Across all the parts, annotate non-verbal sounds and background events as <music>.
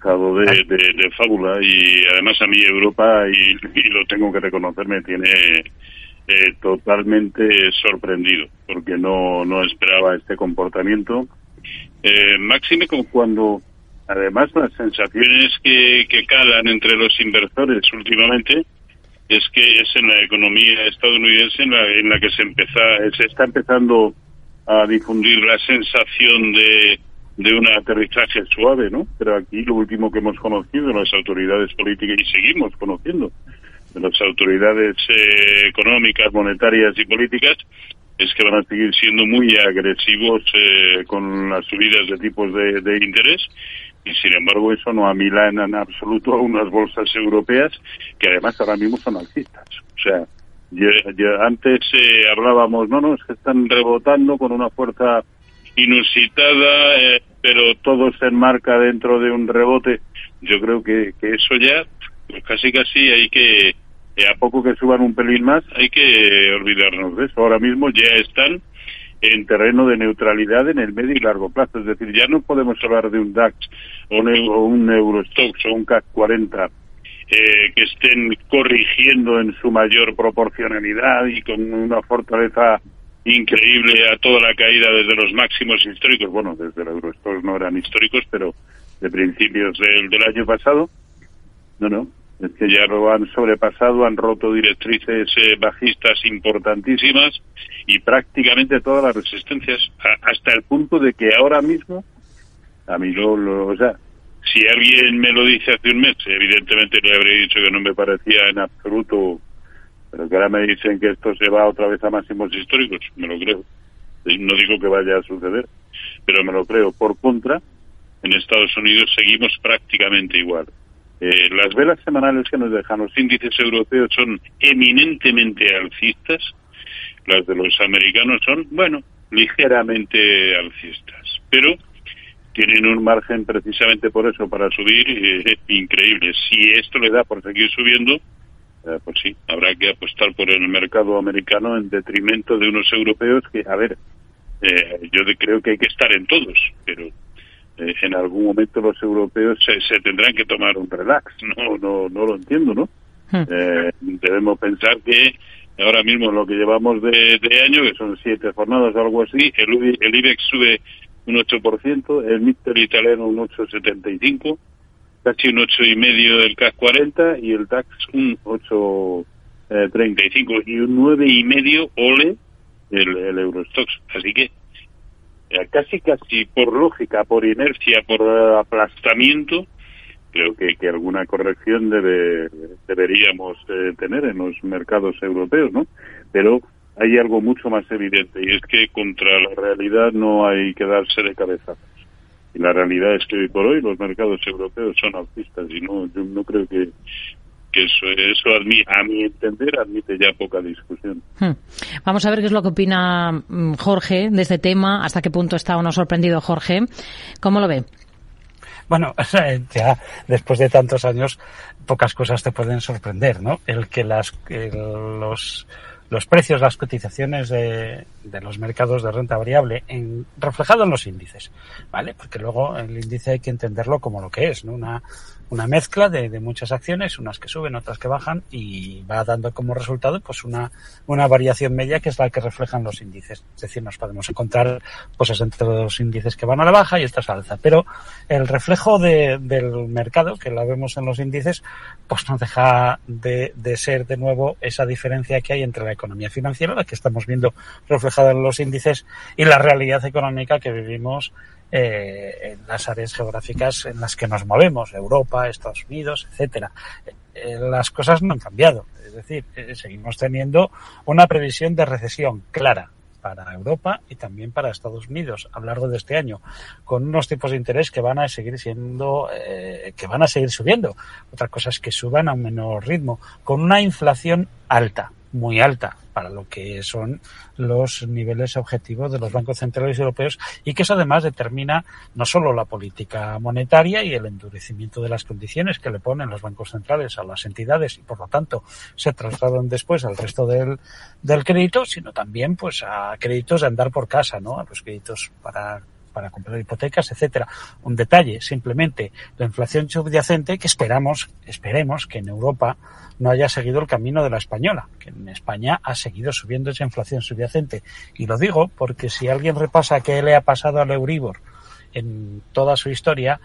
empezado de, de, fábula y además a mí Europa, y, lo tengo que reconocer, me tiene eh, totalmente sorprendido porque no, no esperaba este comportamiento. Eh, máxime cuando además las sensaciones que, que calan entre los inversores últimamente es que es en la economía estadounidense en la, en la que se, empieza, se está empezando a difundir la sensación de, de un aterrizaje suave, ¿no? Pero aquí lo último que hemos conocido de las autoridades políticas y seguimos conociendo de las autoridades eh, económicas, monetarias y políticas es que van a seguir siendo muy agresivos eh, con las subidas de tipos de, de interés y sin embargo eso no amilana en absoluto a unas bolsas europeas que además ahora mismo son alcistas. O sea, antes eh, hablábamos, no, no, es que están rebotando con una fuerza inusitada, eh, pero todo se enmarca dentro de un rebote. Yo creo que, que eso ya, pues casi casi hay que, eh, a poco que suban un pelín más, hay que olvidarnos de eso. Ahora mismo ya están en terreno de neutralidad en el medio y largo plazo. Es decir, ya no podemos hablar de un DAX o un, Eurostox o un CAC 40 eh, que estén corrigiendo en su mayor proporcionalidad y con una fortaleza increíble a toda la caída desde los máximos históricos. Bueno, desde el Eurostox no eran históricos, pero de principios del, del año pasado. No, no, es que ya lo han sobrepasado, han roto directrices eh, bajistas importantísimas y prácticamente todas las resistencias, hasta el punto de que ahora mismo, a mí lo, o sea, si alguien me lo dice hace un mes, evidentemente le habría dicho que no me parecía en absoluto, pero que ahora me dicen que esto se va otra vez a máximos históricos, me lo creo. No digo que vaya a suceder, pero me lo creo. Por contra, en Estados Unidos seguimos prácticamente igual. Eh, las velas semanales que nos dejan los índices europeos son eminentemente alcistas, las de los americanos son, bueno, ligeramente alcistas, pero tienen un margen precisamente por eso para subir eh, increíble. Si esto le da por seguir subiendo, eh, pues sí, habrá que apostar por el mercado americano en detrimento de unos europeos que, a ver, yo creo que hay que estar en todos, pero eh, en algún momento los europeos se, tendrán que tomar un relax. <laughs> No, no, no lo entiendo, ¿no? Hmm. Eh, debemos pensar que ahora mismo lo que llevamos de, año, que son siete jornadas o algo así, el, el IBEX sube un 8%, el Mister italiano un 8,75%, casi un 8,5% del CAC 40 y el DAX un 8,35% y un 9,5% OLE el, el Eurostox. Así que eh, casi casi por lógica, por inercia, por aplastamiento, creo que, que alguna corrección debe, deberíamos eh, tener en los mercados europeos, ¿no? Pero hay algo mucho más evidente y es que contra la realidad no hay que darse de cabeza. Y la realidad es que hoy por hoy los mercados europeos son alcistas y no, yo no creo que, que eso, eso a mi entender admite ya poca discusión. Hmm. Vamos a ver qué es lo que opina mm, Jorge de este tema, hasta qué punto está o no sorprendido Jorge. ¿Cómo lo ve? Bueno, <laughs> ya después de tantos años, pocas cosas te pueden sorprender, ¿no? El que las, los, los precios, las cotizaciones de, de, los mercados de renta variable en, reflejado en los índices, ¿vale? Porque luego el índice hay que entenderlo como lo que es, ¿no? Una, una mezcla de, de, muchas acciones, unas que suben, otras que bajan y va dando como resultado pues una, una variación media que es la que reflejan los índices. Es decir, nos podemos encontrar cosas entre los índices que van a la baja y estas alza, pero el reflejo de, del mercado que la vemos en los índices pues no deja de, de ser de nuevo esa diferencia que hay entre la economía financiera, la que estamos viendo reflejada en los índices y la realidad económica que vivimos eh, en las áreas geográficas en las que nos movemos, Europa, Estados Unidos, etcétera. Eh, las cosas no han cambiado. Es decir, eh, seguimos teniendo una previsión de recesión clara para Europa y también para Estados Unidos a lo largo de este año, con unos tipos de interés que van a seguir siendo, eh, que van a seguir subiendo. Otra cosa es que suban a un menor ritmo, con una inflación alta, muy alta para lo que son los niveles objetivos de los bancos centrales europeos y que eso además determina no solo la política monetaria y el endurecimiento de las condiciones que le ponen los bancos centrales a las entidades y por lo tanto se trasladan después al resto del, del crédito, sino también pues a créditos de andar por casa, ¿no? A los créditos para para comprar hipotecas, etcétera. Un detalle, simplemente la inflación subyacente que esperamos, esperemos que en Europa no haya seguido el camino de la española, que en España ha seguido subiendo esa inflación subyacente. Y lo digo porque si alguien repasa qué le ha pasado al Euribor en toda su historia,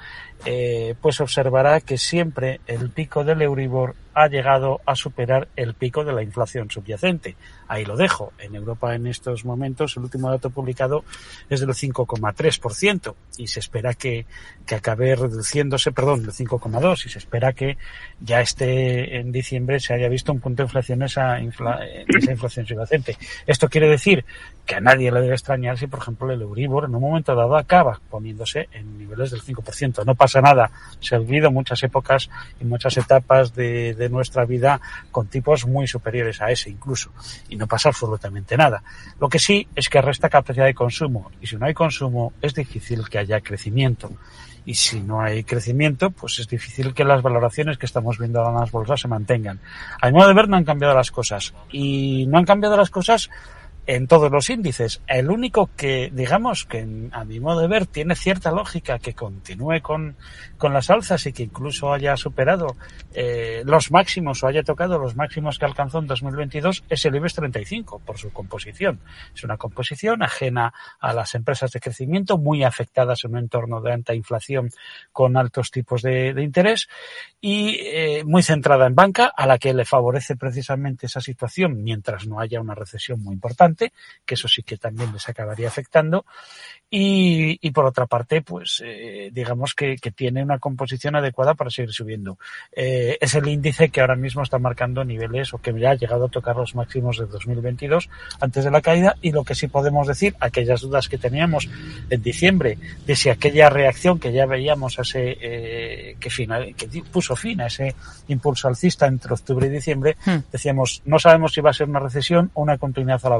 eh, pues observará que siempre el pico del Euribor ha llegado a superar el pico de la inflación subyacente. Ahí lo dejo. En Europa en estos momentos el último dato publicado es del 5,3% y se espera que, que acabe reduciéndose, perdón, del 5,2 y se espera que ya esté en diciembre se haya visto un punto de inflación esa, infla, esa inflación subyacente. Esto quiere decir que a nadie le debe extrañar si, por ejemplo, el Euribor en un momento dado acaba poniéndose en niveles del 5%. No pasa nada. Se ha olvidado muchas épocas y muchas etapas de nuestra vida con tipos muy superiores a ese incluso. Y no pasa absolutamente nada. Lo que sí es que resta capacidad de consumo. Y si no hay consumo, es difícil que haya crecimiento. Y si no hay crecimiento, pues es difícil que las valoraciones que estamos viendo ahora en las bolsas se mantengan. A mi modo de no han cambiado las cosas. Y no han cambiado las cosas en todos los índices. El único que, digamos, que a mi modo de ver tiene cierta lógica que continúe con, con las alzas y que incluso haya superado eh, los máximos o haya tocado los máximos que alcanzó en 2022 es el IBEX 35 por su composición. Es una composición ajena a las empresas de crecimiento, muy afectadas en un entorno de alta inflación con altos tipos de, interés y eh, muy centrada en banca, a la que le favorece precisamente esa situación mientras no haya una recesión muy importante, que eso sí que también les acabaría afectando. Y, y por otra parte, pues eh, digamos que, que, tiene una composición adecuada para seguir subiendo. Eh, es el índice que ahora mismo está marcando niveles o que ya ha llegado a tocar los máximos de 2022 antes de la caída y lo que sí podemos decir, aquellas dudas que teníamos en diciembre de si aquella reacción que ya veíamos ese eh, que, final, que puso fin a ese impulso alcista entre octubre y diciembre, hmm. decíamos no sabemos si va a ser una recesión o una continuidad a la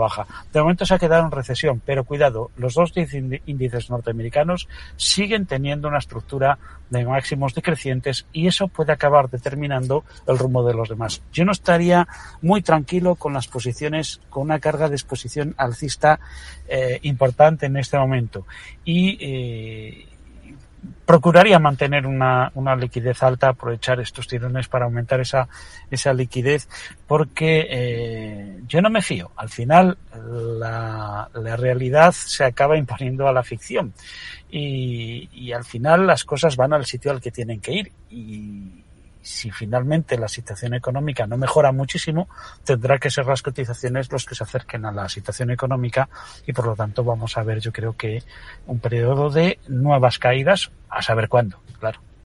De momento se ha quedado en recesión, pero cuidado, los dos índices norteamericanos siguen teniendo una estructura de máximos decrecientes y eso puede acabar determinando el rumbo de los demás. Yo no estaría muy tranquilo con las posiciones, con una carga de exposición alcista eh, importante en este momento y eh, procuraría mantener una, una, liquidez alta, aprovechar estos tirones para aumentar esa, esa liquidez, porque eh, yo no me fío. Al final, la, la, realidad se acaba imponiendo a la ficción. Y, y al final las cosas van al sitio al que tienen que ir. Y, si finalmente la situación económica no mejora muchísimo, tendrá que ser las cotizaciones los que se acerquen a la situación económica y por lo tanto vamos a ver yo creo que un periodo de nuevas caídas a saber cuándo, claro.